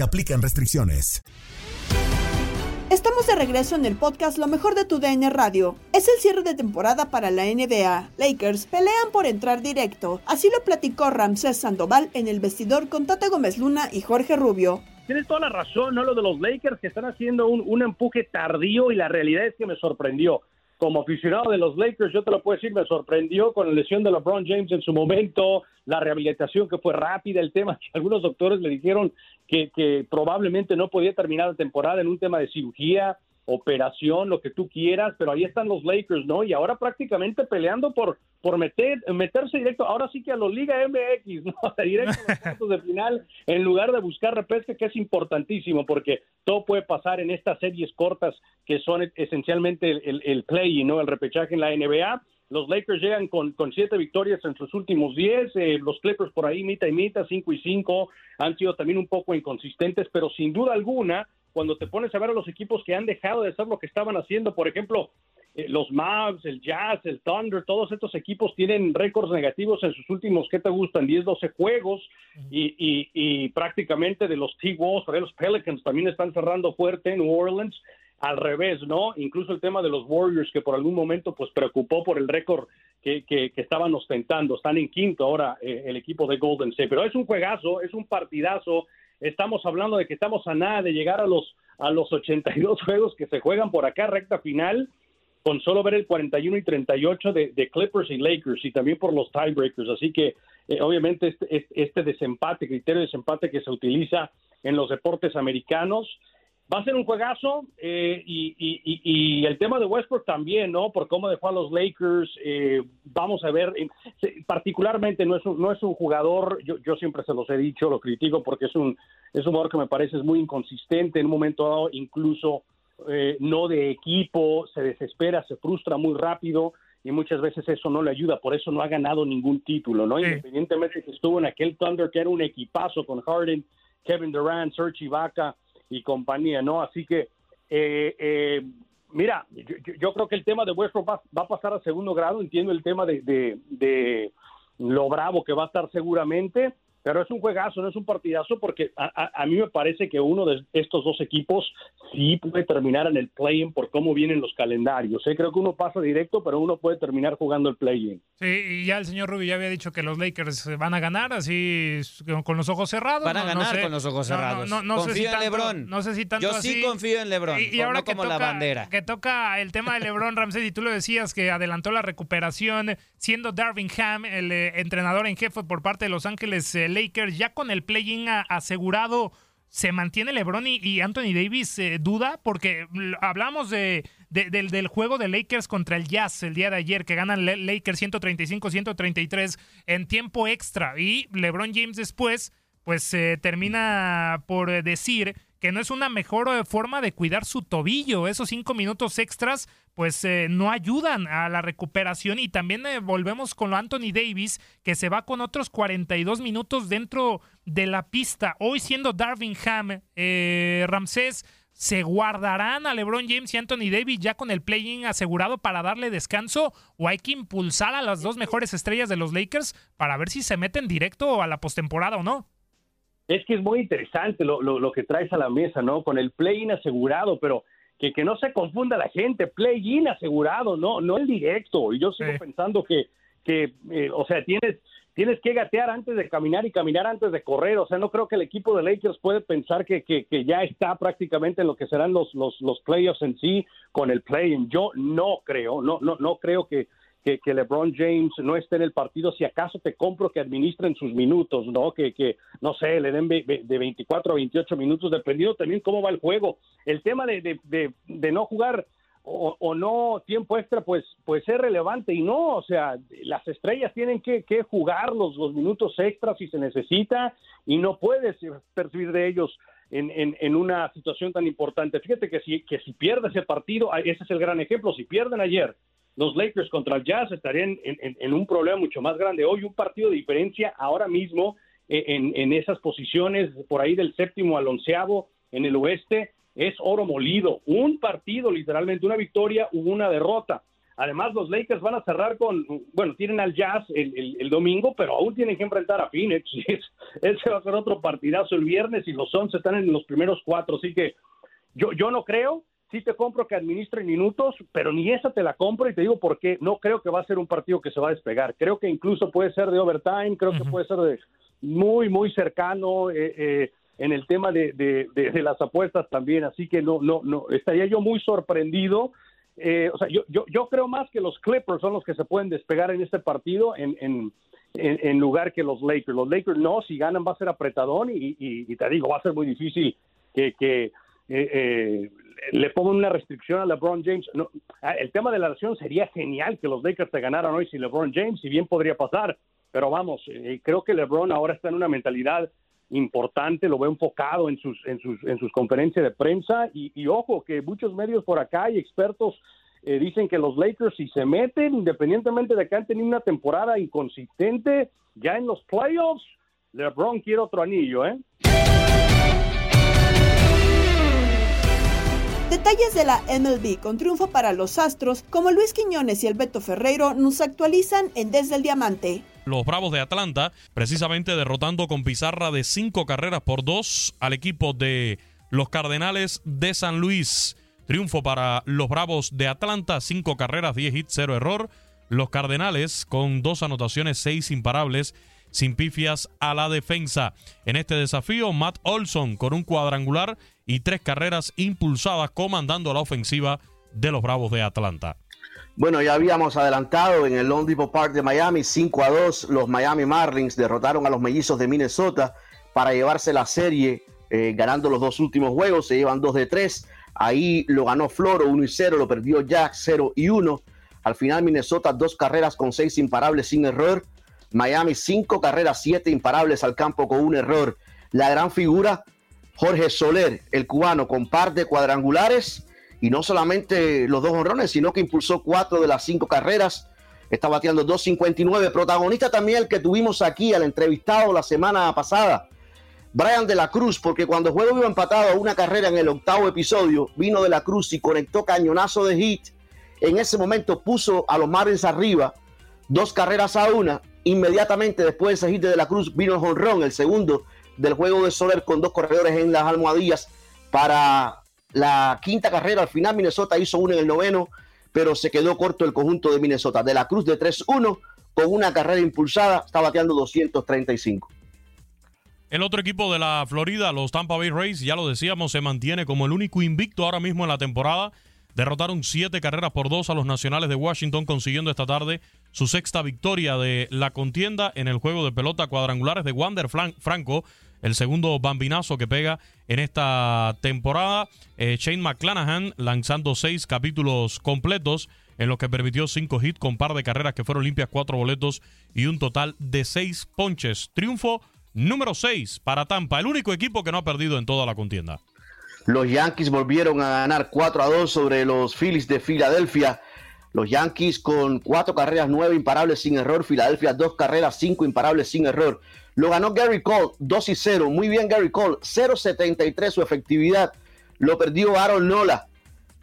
P: se aplican restricciones.
A: Estamos de regreso en el podcast Lo mejor de tu DN Radio. Es el cierre de temporada para la NBA. Lakers pelean por entrar directo. Así lo platicó Ramsés Sandoval en el vestidor con Tata Gómez Luna y Jorge Rubio.
Q: Tienes toda la razón, ¿no? Lo de los Lakers que están haciendo un, un empuje tardío y la realidad es que me sorprendió como aficionado de los Lakers, yo te lo puedo decir, me sorprendió con la lesión de LeBron James en su momento, la rehabilitación que fue rápida, el tema que algunos doctores le dijeron que, que probablemente no podía terminar la temporada en un tema de cirugía, operación, lo que tú quieras, pero ahí están los Lakers, ¿no? Y ahora prácticamente peleando por, por meter, meterse directo, ahora sí que a los Liga MX, ¿no? Directo a los cuartos de final, en lugar de buscar repesca, que es importantísimo, porque todo puede pasar en estas series cortas que son esencialmente el, el, play, ¿no? El repechaje en la NBA. Los Lakers llegan con, con siete victorias en sus últimos diez, eh, los Clippers por ahí mitad y mitad, cinco y cinco, han sido también un poco inconsistentes, pero sin duda alguna, cuando te pones a ver a los equipos que han dejado de hacer lo que estaban haciendo, por ejemplo, eh, los Mavs, el Jazz, el Thunder, todos estos equipos tienen récords negativos en sus últimos, ¿qué te gustan? 10, 12 juegos y, y, y prácticamente de los T-Wolves, los Pelicans también están cerrando fuerte en New Orleans, al revés, ¿no? Incluso el tema de los Warriors que por algún momento pues preocupó por el récord que, que, estaban ostentando, están en quinto ahora eh, el equipo de Golden State, pero es un juegazo, es un partidazo, estamos hablando de que estamos a nada de llegar a los a los 82 juegos que se juegan por acá recta final con solo ver el 41 y 38 de, de Clippers y Lakers y también por los tiebreakers. Así que eh, obviamente este, este desempate criterio de desempate que se utiliza en los deportes americanos va a ser un juegazo eh, y, y, y, el tema de Westbrook también, ¿no? Por cómo dejó a los Lakers, eh, vamos a ver, eh, particularmente no es un, no es un jugador, yo, yo siempre se los he dicho, lo critico porque es un, es un jugador que me parece es muy inconsistente, en un momento dado incluso eh, no de equipo, se desespera, se frustra muy rápido y muchas veces eso no le ayuda, por eso no ha ganado ningún título, ¿no? Independientemente que estuvo en aquel Thunder que era un equipazo con Harden, Kevin Durant, Serge Ibaka, y compañía, ¿no? Así que, eh, eh, mira, yo, yo, creo que el tema de Westbrook va, va, a pasar a segundo grado, entiendo el tema de, de, de lo bravo que va a estar seguramente, pero es un juegazo, no es un partidazo, porque a, a, a, mí me parece que uno de estos dos equipos sí puede terminar en el play-in por cómo vienen los calendarios. ¿eh? Creo que uno pasa directo, pero uno puede terminar jugando el play-in.
D: Sí, y ya el señor Rubio ya había dicho que los Lakers van a ganar así con los ojos cerrados.
F: Van a
D: no,
F: ganar
D: no sé.
F: con los ojos cerrados.
D: No, no,
F: confío
D: sé si
F: en
D: tanto,
F: LeBron.
D: No sé si tanto
F: Yo sí
D: así.
F: confío en LeBron,
D: Y, y ahora
F: no
D: que
F: como
D: toca,
F: la bandera.
D: que toca el tema de LeBron Ramsey, y tú lo decías que adelantó la recuperación, siendo Darvin Ham el eh, entrenador en jefe por parte de Los Ángeles eh, Lakers, ya con el play asegurado, ¿se mantiene LeBron y, Anthony Davis eh, duda? Porque hablamos de, de, del, juego de Lakers contra el Jazz el día de ayer, que ganan Lakers 135-133 en tiempo extra. Y LeBron James después, pues eh, termina por decir que no es una mejor eh, forma de cuidar su tobillo. Esos cinco minutos extras, pues eh, no ayudan a la recuperación. Y también eh, volvemos con lo Anthony Davis, que se va con otros 42 minutos dentro de la pista. Hoy siendo Darvin Ham, eh, Ramsés, ¿se guardarán a LeBron James y Anthony Davis ya con el play-in asegurado para darle descanso? ¿O hay que impulsar a las dos mejores estrellas de los Lakers para ver si se meten directo a la postemporada o no?
Q: Es que es muy interesante lo, lo, lo que traes a la mesa, ¿no? Con el play-in asegurado, pero que, que no se confunda la gente, play-in asegurado, no, no el directo. Y yo sigo sí. pensando que, que eh, o sea, tienes, tienes que gatear antes de caminar y caminar antes de correr. O sea, no creo que el equipo de Lakers puede pensar que, que, que ya está prácticamente en lo que serán los, los, los playoffs en sí con el play-in. Yo no creo, no, no, no creo que que, LeBron James no esté en el partido, si acaso te compro que administren sus minutos, ¿no? Que, que no sé, le den de 24 a 28 minutos, dependiendo también cómo va el juego. El tema de, de, no jugar o, no tiempo extra, pues, pues es relevante y no, o sea, las estrellas tienen que, que jugar los, los minutos extras si se necesita y no puedes percibir de ellos en, en, en una situación tan importante. Fíjate que si, que si pierde ese partido, ah, ese es el gran ejemplo, si pierden ayer los Lakers contra el Jazz estarían en, un problema mucho más grande. Hoy un partido de diferencia ahora mismo eh, en, esas posiciones, por ahí del séptimo al onceavo en el oeste, es oro molido. Un partido, literalmente, una victoria u una derrota. Además, los Lakers van a cerrar con, bueno, tienen al Jazz el, domingo, pero aún tienen que enfrentar a Phoenix. Ese va a ser otro partidazo el viernes y los 11 están en los primeros cuatro. Así que yo, yo no creo, sí te compro que administren minutos, pero ni esa te la compro y te digo por qué. No creo que va a ser un partido que se va a despegar. Creo que incluso puede ser de overtime, creo que puede ser de muy, muy cercano eh, eh, en el tema de, de- de- de las apuestas también. Así que no, no, no, estaría yo muy sorprendido. Eh, o sea, yo, yo, yo creo más que los Clippers son los que se pueden despegar en este partido en, en, en, en lugar que los Lakers. Los Lakers no, si ganan va a ser apretadón y, y- y te digo, va a ser muy difícil que, que eh, eh, le pongan una restricción a LeBron James. Ah, el tema de la lesión sería genial que los Lakers te ganaran hoy sin LeBron James, si bien podría pasar, pero vamos, eh, creo que LeBron ahora está en una mentalidad importante, lo veo enfocado en sus, en sus, en sus conferencias de prensa y, y ojo que muchos medios por acá y expertos eh, dicen que los Lakers si se meten, independientemente de que han tenido una temporada inconsistente, ya en los playoffs, LeBron quiere otro anillo, ¿eh?
A: Detalles de la MLB con triunfo para los Astros, como Luis Quiñones y el Beto Ferreiro, nos actualizan en Desde el Diamante.
R: Los Bravos de Atlanta, precisamente derrotando con pizarra de cinco carreras por dos al equipo de los Cardenales de San Luis. Triunfo para los Bravos de Atlanta, cinco carreras, 10 hits, cero error. Los Cardenales con dos anotaciones, seis imparables, sin pifias a la defensa. En este desafío, Matt Olson con un cuadrangular y tres carreras impulsadas comandando la ofensiva de los Bravos de Atlanta.
S: Bueno, ya habíamos adelantado en el Lone Depot Park de Miami, 5 a 2, los Miami Marlins derrotaron a los mellizos de Minnesota para llevarse la serie, eh, ganando los dos últimos juegos, se llevan 2 de 3. Ahí lo ganó Floro 1 y 0, lo perdió Jack 0 y 1. Al final Minnesota dos carreras con seis imparables sin error. Miami cinco carreras, siete imparables al campo con un error. La gran figura, Jorge Soler, el cubano, con par de cuadrangulares y no solamente los dos honrones, sino que impulsó cuatro de las cinco carreras. Está bateando 2.59. Protagonista también el que tuvimos aquí al entrevistado la semana pasada, Brian de la Cruz, porque cuando juego iba empatado a una carrera en el octavo episodio, vino de la Cruz y conectó cañonazo de hit. En ese momento puso a los Marlins arriba, dos carreras a una. Inmediatamente después de ese hit de, la Cruz vino jonrón, el segundo del juego de Soler con dos corredores en las almohadillas para la quinta carrera. Al final Minnesota hizo uno en el noveno, pero se quedó corto el conjunto de Minnesota. De la Cruz de 3-1 con una carrera impulsada, está bateando 235.
R: El otro equipo de la Florida, los Tampa Bay Rays, ya lo decíamos, se mantiene como el único invicto ahora mismo en la temporada. Derrotaron siete carreras por dos a los Nacionales de Washington, consiguiendo esta tarde su sexta victoria de la contienda en el juego de pelota cuadrangulares de Wander Franco, el segundo bambinazo que pega en esta temporada. Eh, Shane McClanahan lanzando seis capítulos completos en los que permitió cinco hits con par de carreras que fueron limpias, cuatro boletos y un total de seis ponches. Triunfo número seis para Tampa, el único equipo que no ha perdido en toda la contienda.
S: Los Yankees volvieron a ganar 4 a 2 sobre los Phillies de Filadelfia. Los Yankees con cuatro carreras, nueve imparables sin error. Filadelfia, dos carreras, cinco imparables sin error. Lo ganó Gary Cole, 2 y 0. Muy bien, Gary Cole. 0.73 su efectividad. Lo perdió Aaron Nola,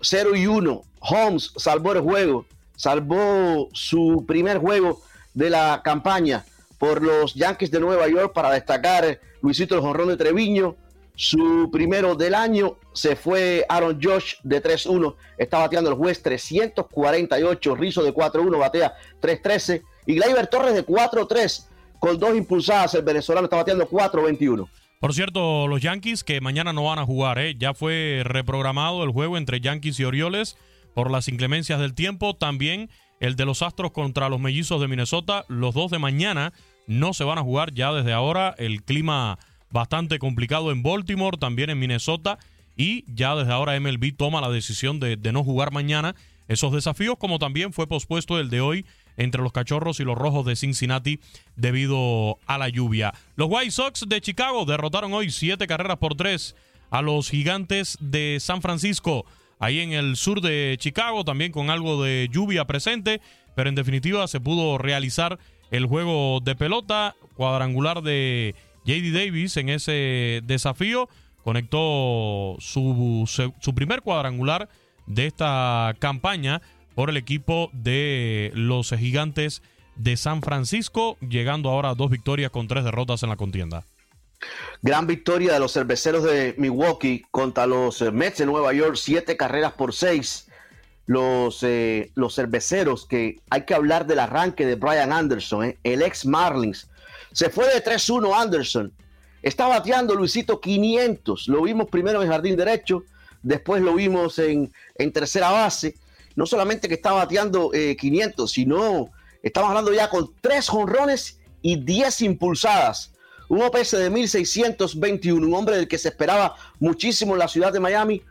S: 0 y 1. Holmes salvó el juego. Salvó su primer juego de la campaña por los Yankees de Nueva York para destacar Luisito el Jonrón de Treviño. Su primero del año se fue Aaron Josh de 3-1. Está bateando el juez 348. Rizzo de 4-1 batea 3-13. Y Gleyber Torres de 4-3 con dos impulsadas. El venezolano está bateando 4-21.
R: Por cierto, los Yankees que mañana no van a jugar, ¿eh? ya fue reprogramado el juego entre Yankees y Orioles por las inclemencias del tiempo. También el de los Astros contra los Mellizos de Minnesota. Los dos de mañana no se van a jugar ya desde ahora. El clima bastante complicado en Baltimore, también en Minnesota. Y ya desde ahora MLB toma la decisión de, no jugar mañana esos desafíos, como también fue pospuesto el de hoy entre los Cachorros y los Rojos de Cincinnati debido a la lluvia. Los White Sox de Chicago derrotaron hoy siete carreras por tres a los gigantes de San Francisco, ahí en el sur de Chicago, también con algo de lluvia presente, pero en definitiva se pudo realizar el juego de pelota cuadrangular de JD Davis en ese desafío. Conectó su, su primer cuadrangular de esta campaña por el equipo de los gigantes de San Francisco, llegando ahora a dos victorias con tres derrotas en la contienda.
S: Gran victoria de los cerveceros de Milwaukee contra los eh, Mets de Nueva York, siete carreras por seis. Los, eh, los cerveceros, que hay que hablar del arranque de Brian Anderson, eh, el ex Marlins. Se fue de 3-1 Anderson. Está bateando Luisito 500. Lo vimos primero en jardín derecho, después lo vimos en, tercera base. No solamente que está bateando 500, sino estamos hablando ya con tres jonrones y 10 impulsadas un OPS de 1621, un hombre del que se esperaba muchísimo en la ciudad de Miami,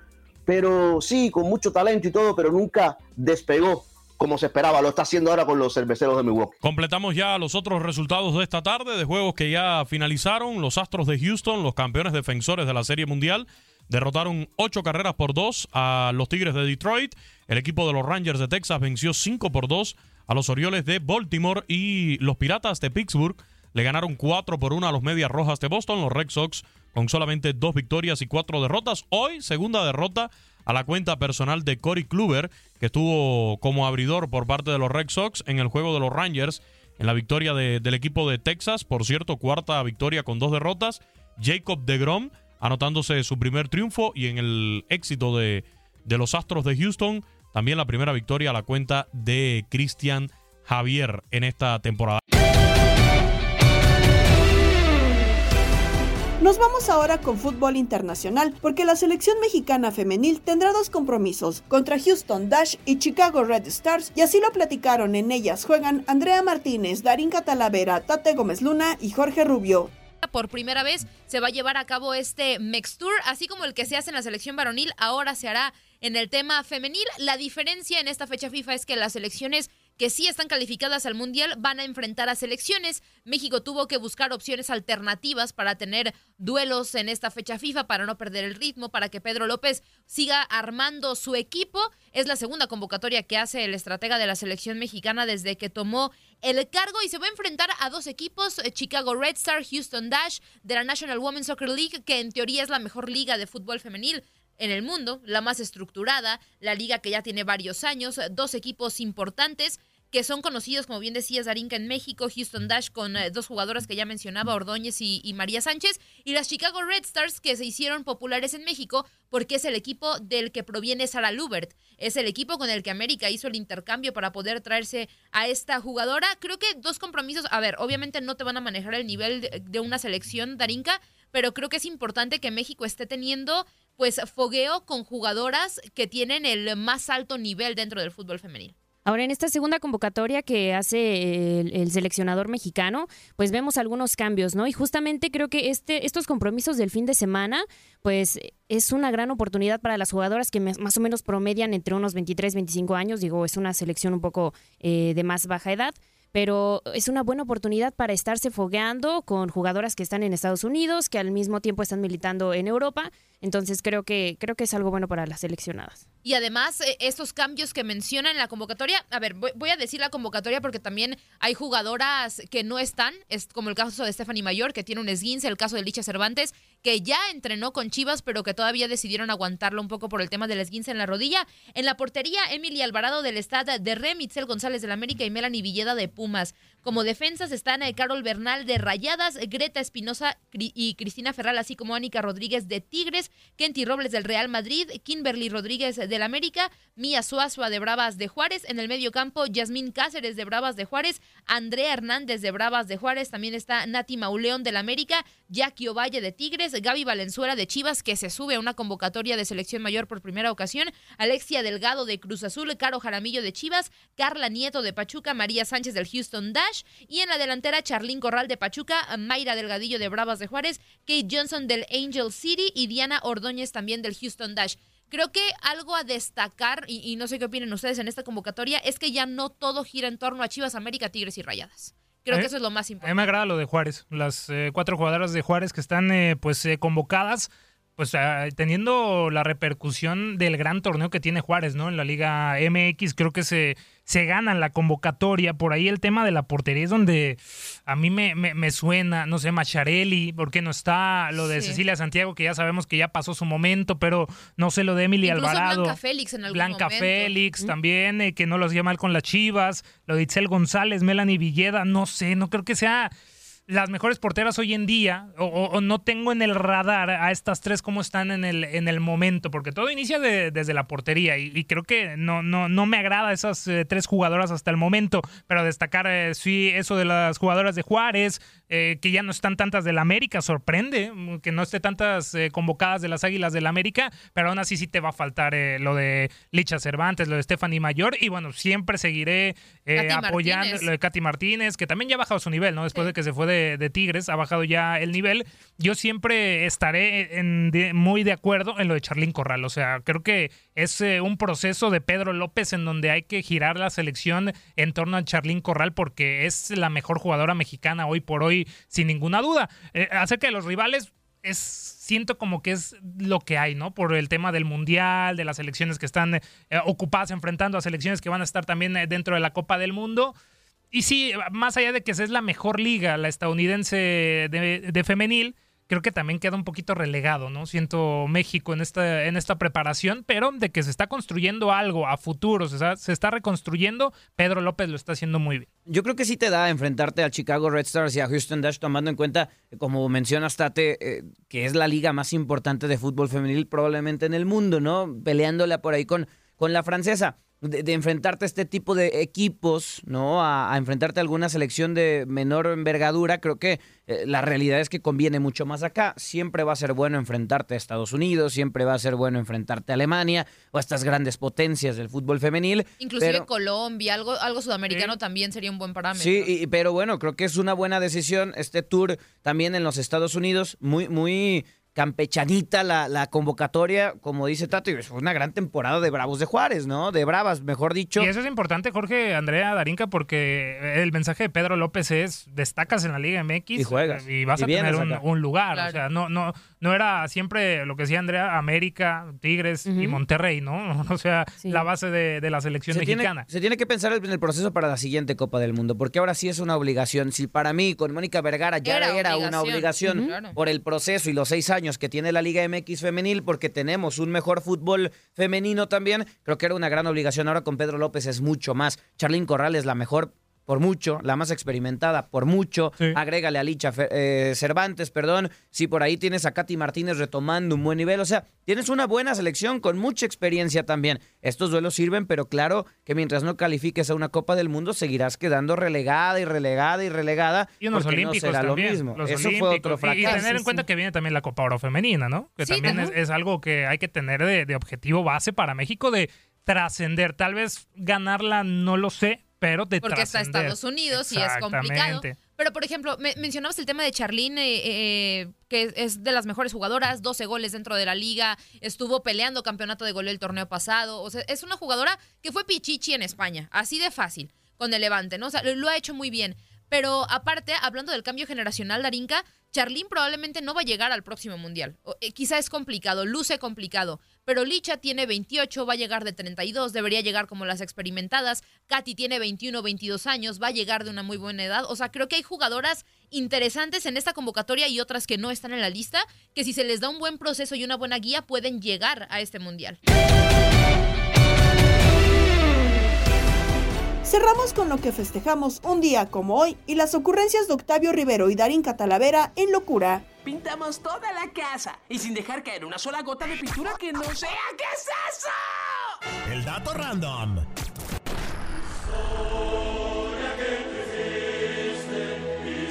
S: pero sí, con mucho talento y todo, pero nunca despegó como se esperaba. Lo está haciendo ahora con los cerveceros de Milwaukee.
R: Completamos ya los otros resultados de esta tarde, de juegos que ya finalizaron. Los Astros de Houston, los campeones defensores de la Serie Mundial, derrotaron ocho carreras por dos a los Tigres de Detroit. El equipo de los Rangers de Texas venció cinco por dos a los Orioles de Baltimore y los Piratas de Pittsburgh le ganaron 4 por 1 a los Medias Rojas de Boston, los Red Sox con solamente dos victorias y cuatro derrotas. Hoy, segunda derrota a la cuenta personal de Corey Kluber, que estuvo como abridor por parte de los Red Sox en el juego de los Rangers, en la victoria del equipo de Texas. Por cierto, cuarta victoria con dos derrotas. Jacob de Grom anotándose su primer triunfo y en el éxito de, de los Astros de Houston, también la primera victoria a la cuenta de Cristian Javier en esta temporada.
A: Nos vamos ahora con fútbol internacional, porque la selección mexicana femenil tendrá dos compromisos, contra Houston Dash y Chicago Red Stars, y así lo platicaron. En ellas juegan Andrea Martínez, Darín Catalavera, Tate Gómez Luna y Jorge Rubio
L: por primera vez se va a llevar a cabo este Mextour, así como el que se hace en la selección varonil, ahora se hará en el tema femenil. La diferencia en esta fecha FIFA es que las selecciones que sí están calificadas al Mundial van a enfrentar a selecciones. México tuvo que buscar opciones alternativas para tener duelos en esta fecha FIFA, para no perder el ritmo, para que Pedro López siga armando su equipo. Es la segunda convocatoria que hace el estratega de la selección mexicana desde que tomó el cargo y se va a enfrentar a dos equipos, eh, Chicago Red Star, Houston Dash, de la National Women's Soccer League, que en teoría es la mejor liga de fútbol femenil en el mundo, la más estructurada, la liga que ya tiene varios años, dos equipos importantes que son conocidos, como bien decías, Darinka en México, Houston Dash con eh, dos jugadoras que ya mencionaba, Ordóñez y, María Sánchez, y las Chicago Red Stars que se hicieron populares en México porque es el equipo del que proviene Sara Lubert. Es el equipo con el que América hizo el intercambio para poder traerse a esta jugadora. Creo que dos compromisos, a ver, obviamente no te van a manejar el nivel de, de una selección, Darinka, pero creo que es importante que México esté teniendo pues fogueo con jugadoras que tienen el más alto nivel dentro del fútbol femenil.
H: Ahora, en esta segunda convocatoria que hace el, seleccionador mexicano, pues vemos algunos cambios, ¿no? Y justamente creo que este, estos compromisos del fin de semana, pues es una gran oportunidad para las jugadoras que más o menos promedian entre unos 23, 25 años. Digo, es una selección un poco eh, de más baja edad pero es una buena oportunidad para estarse fogueando con jugadoras que están en Estados Unidos, que al mismo tiempo están militando en Europa. Entonces creo que creo que es algo bueno para las seleccionadas.
L: Y además, eh, estos cambios que menciona en la convocatoria, a ver, voy, a decir la convocatoria porque también hay jugadoras que no están, es como el caso de Stephanie Mayor, que tiene un esguince, el caso de Licha Cervantes, que ya entrenó con Chivas, pero que todavía decidieron aguantarlo un poco por el tema del esguince en la rodilla. En la portería, Emily Alvarado del Estado de Remitzel González del América y Melanie Villeda de Pumas. Como defensas están eh, Carol Bernal de Rayadas, Greta Espinosa y Cristina Ferral, así como Anika Rodríguez de Tigres, Kenty Robles del Real Madrid, Kimberly Rodríguez del América, Mía Suazua de Bravas de Juárez, en el medio campo Yasmín Cáceres de Bravas de Juárez, Andrea Hernández de Bravas de Juárez, también está Nati Mauleón del América, Jackie Ovalle de Tigres, Gaby Valenzuela de Chivas, que se sube a una convocatoria de selección mayor por primera ocasión, Alexia Delgado de Cruz Azul, Caro Jaramillo de Chivas, Carla Nieto de Pachuca, María Sánchez del Houston Dash, y en la delantera, Charlín Corral de Pachuca, Mayra Delgadillo de Bravas de Juárez, Kate Johnson del Angel City y Diana Ordóñez también del Houston Dash. Creo que algo a destacar, y, no sé qué opinen ustedes en esta convocatoria, es que ya no todo gira en torno a Chivas, América, Tigres y Rayadas. Creo que eso es lo más importante.
D: A mí me agrada lo de Juárez, las eh, cuatro jugadoras de Juárez que están eh, pues eh, convocadas pues ah, teniendo la repercusión del gran torneo que tiene Juárez, ¿no? En la Liga MX, creo que se, se ganan la convocatoria. Por ahí el tema de la portería es donde a mí me, me, me suena, no sé, Macharelli, porque no está lo de
L: Sí.
D: Cecilia Santiago, que ya sabemos que ya pasó su momento, pero no sé lo de Emily
L: Incluso
D: Alvarado.
L: Blanca Félix en algún
D: Blanca
L: momento.
D: Félix también, eh, que no los hacía mal con las Chivas, lo de Itzel González, Melanie Villeda, no sé, no creo que sea las mejores porteras hoy en día, o, no tengo en el radar a estas tres cómo están en el, en el momento, porque todo inicia de- desde la portería y, y creo que no, no, no me agrada esas eh, tres jugadoras hasta el momento, pero destacar eh, sí eso de las jugadoras de Juárez, eh, que ya no están tantas del América, sorprende mm, que no esté tantas eh, convocadas de las Águilas del América, pero aún así sí te va a faltar eh, lo de Licha Cervantes, lo de Stephanie Mayor y bueno, siempre seguiré eh, apoyando
L: Martínez.
D: lo de Katy Martínez, que también ya ha bajado su nivel, ¿no? Después de que se fue de, de Tigres, ha bajado ya el nivel. Yo siempre estaré muy de acuerdo en lo de Charlín Corral. O sea, creo que es eh, un proceso de Pedro López en donde hay que girar la selección en torno a Charlín Corral porque es la mejor jugadora mexicana hoy por hoy, sin ninguna duda. Eh, acerca de los rivales, es siento como que es lo que hay, ¿no? Por el tema del mundial, de las selecciones que están eh, ocupadas enfrentando a selecciones que van a estar también eh, dentro de la Copa del Mundo. Y sí, más allá de que es la mejor liga, la estadounidense de, de femenil, creo que también queda un poquito relegado, ¿no? Siento México en esta, en esta preparación, pero de que se está construyendo algo a futuro, se está, se está reconstruyendo, Pedro López lo está haciendo muy bien.
F: Yo creo que sí te da enfrentarte al Chicago Red Stars y a Houston Dash, tomando en cuenta, como mencionas, Tate, eh, que es la liga más importante de fútbol femenil probablemente en el mundo, ¿no? Peleándola por ahí con, con la francesa. De, de enfrentarte a este tipo de equipos, ¿no? A, a enfrentarte a alguna selección de menor envergadura, creo que eh, la realidad es que conviene mucho más acá. Siempre va a ser bueno enfrentarte a Estados Unidos, siempre va a ser bueno enfrentarte a Alemania o a estas grandes potencias del fútbol femenil.
L: Inclusive
F: pero-
L: Colombia, algo, algo sudamericano también sería un buen parámetro.
F: Sí, y- pero bueno, creo que es una buena decisión este tour también en los Estados Unidos, muy, muy campechanita la, la convocatoria, como dice Tato, y fue una gran temporada de Bravos de Juárez, ¿no? De Bravas, mejor dicho.
D: Y eso es importante, Jorge, Andrea, Darinka, porque el mensaje de Pedro López es, destacas en la Liga MX
F: Y juegas.
D: y vas
F: Y
D: a tener un, lugar.
L: Claro.
D: O sea, no, no, no era siempre lo que decía Andrea, América, Tigres y. Monterrey, ¿no? O sea, la base de, de la selección
F: se tiene,
D: mexicana.
F: se tiene que pensar en el proceso para la siguiente Copa del Mundo, porque ahora sí es una obligación. Si para mí, con Mónica Vergara, ya
L: Era
F: era, una
L: obligación.
F: por el proceso y los seis años que tiene la Liga MX femenil, porque tenemos un mejor fútbol femenino también, creo que era una gran obligación. Ahora con Pedro López es mucho más. Charlín Corral es la mejor por mucho, la más experimentada por mucho. Agrégale a Licha eh, Cervantes, perdón. Si por ahí tienes a Katy Martínez retomando un buen nivel. O sea, tienes una buena selección con mucha experiencia también. Estos duelos sirven, pero claro que mientras no califiques a una Copa del Mundo, seguirás quedando relegada y relegada y relegada.
D: Y unos
F: porque
D: olímpicos
F: no será
D: también.
F: lo mismo.
D: los
F: Eso
D: olímpicos.
F: fue otro
D: Y-
F: fracaso.
D: Y, tener en cuenta que viene también la Copa Oro Femenina, ¿no? Que
L: Sí,
D: también es, algo que hay que tener de, de objetivo base para México de trascender. Tal vez ganarla no lo sé, pero de
L: Porque está. Estados Unidos y es complicado. Pero, por ejemplo, me- mencionabas el tema de Charlene, eh, eh, que es de las mejores jugadoras, 12 goles dentro de la liga, estuvo peleando campeonato de goleo el torneo pasado. O sea, es una jugadora que fue pichichi en España, así de fácil, con el Levante, ¿no? O sea, lo, lo ha hecho muy bien. Pero aparte, hablando del cambio generacional, Darinka, Charlene probablemente no va a llegar al próximo mundial. Eh, quizá es complicado, luce complicado. Pero Licha tiene 28, va a llegar de 32, debería llegar como las experimentadas. Katy tiene 21, 22 años, va a llegar de una muy buena edad. O sea, creo que hay jugadoras interesantes en esta convocatoria y otras que no están en la lista, que si se les da un buen proceso y una buena guía pueden llegar a este mundial.
A: Cerramos con lo que festejamos un día como hoy y las ocurrencias de Octavio Rivero y Darín Catalavera en Locura.
T: Pintamos toda la casa y sin dejar caer una sola gota de pintura que no sea. ¿Qué es eso?
U: El dato random.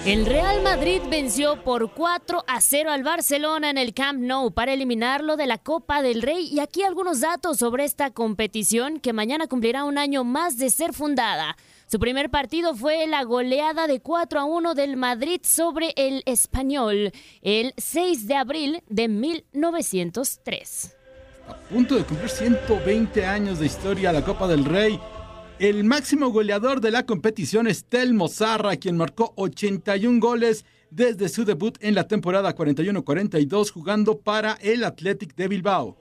H: El Real Madrid venció por 4 a 0 al Barcelona en el Camp Nou para eliminarlo de la Copa del Rey. Y aquí algunos datos sobre esta competición que mañana cumplirá un año más de ser fundada. Su primer partido fue la goleada de 4 a 1 del Madrid sobre el Español el 6 de abril de 1903.
V: punto de cumplir 120 años de historia la Copa del Rey. El máximo goleador de la competición es Telmo Zarra, quien marcó 81 goles desde su debut en la temporada 41-42 jugando para el Athletic de Bilbao.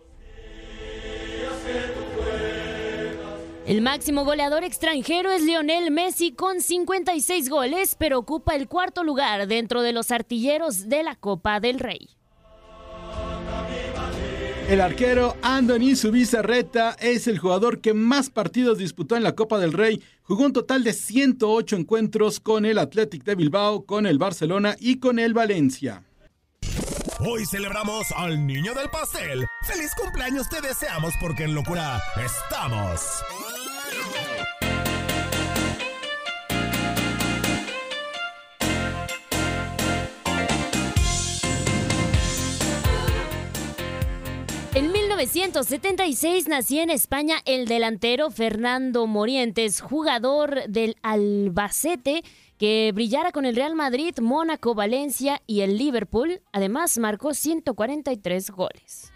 H: El máximo goleador extranjero es Lionel Messi con 56 goles, pero ocupa el cuarto lugar dentro de los artilleros de la Copa del Rey.
V: El arquero Andoni Subizarreta es el jugador que más partidos disputó en la Copa del Rey. Jugó un total de 108 encuentros con el Athletic de Bilbao, con el Barcelona y con el Valencia.
P: Hoy celebramos al niño del pastel. ¡Feliz cumpleaños te deseamos porque en locura estamos!
H: 1976 nació en España el delantero Fernando Morientes, jugador del Albacete, que brillara con el Real Madrid, Mónaco, Valencia y el Liverpool. Además, marcó 143 goles.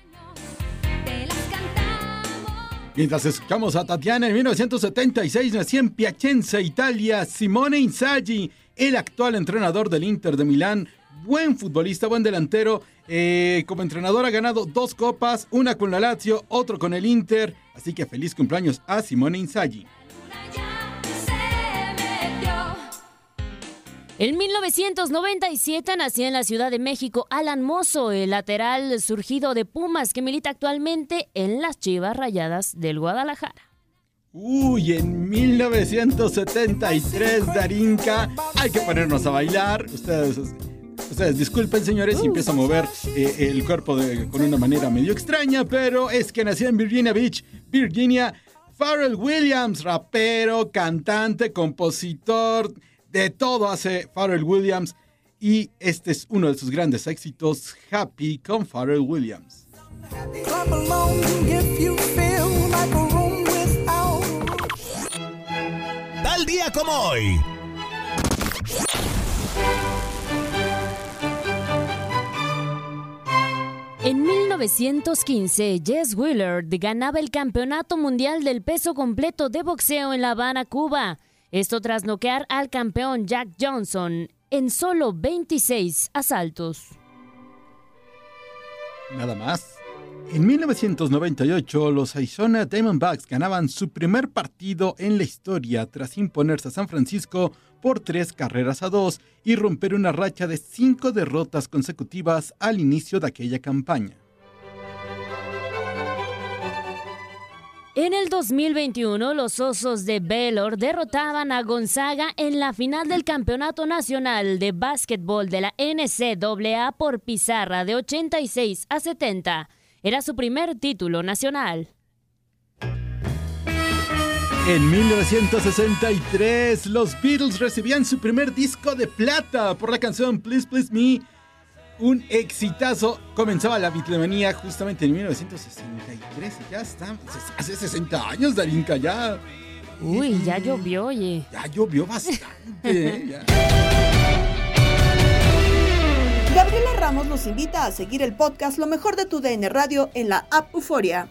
V: Mientras escuchamos a Tatiana en 1976, nació en Piacenza, Italia, Simone Inzaghi, el actual entrenador del Inter de Milán, buen futbolista, buen delantero. Eh, como entrenador ha ganado dos copas, una con la Lazio, otro con el Inter. Así que feliz cumpleaños a Simone Inzaghi.
H: En 1997 nació en la Ciudad de México Alan Mozo, el lateral surgido de Pumas que milita actualmente en las Chivas Rayadas del Guadalajara.
V: Uy, en 1973, Darinka, hay que ponernos a bailar. Ustedes, ustedes disculpen, señores, y empiezo a mover eh, el cuerpo de- con una manera medio extraña, pero es que nació en Virginia Beach, Virginia. Pharrell Williams, rapero, cantante, compositor, de todo hace Pharrell Williams. Y este es uno de sus grandes éxitos, Happy con Pharrell Williams.
P: Tal día como hoy.
H: En 1915, Jess Willard ganaba el Campeonato Mundial del Peso Completo de Boxeo en La Habana, Cuba. Esto tras noquear al campeón Jack Johnson en solo 26 asaltos.
V: Nada más. En 1998, los Arizona Diamondbacks ganaban su primer partido en la historia tras imponerse a San Francisco por tres carreras a dos y romper una racha de cinco derrotas consecutivas al inicio de aquella campaña.
H: En el 2021, los Osos de Baylor derrotaban a Gonzaga en la final del Campeonato Nacional de Básquetbol de la NCAA por pizarra de 86 a 70. Era su primer título nacional.
V: En 1963, los Beatles recibían su primer disco de plata por la canción Please Please Me. Un exitazo. Comenzaba la bitlemanía justamente en 1963 y ya está. Hace 60 años, Darinka, ya.
H: Uy, ya llovió, oye.
V: Ya llovió bastante. ¿eh? Ya.
A: Gabriela Ramos nos invita a seguir el podcast Lo mejor de tu DN Radio en la app Euforia.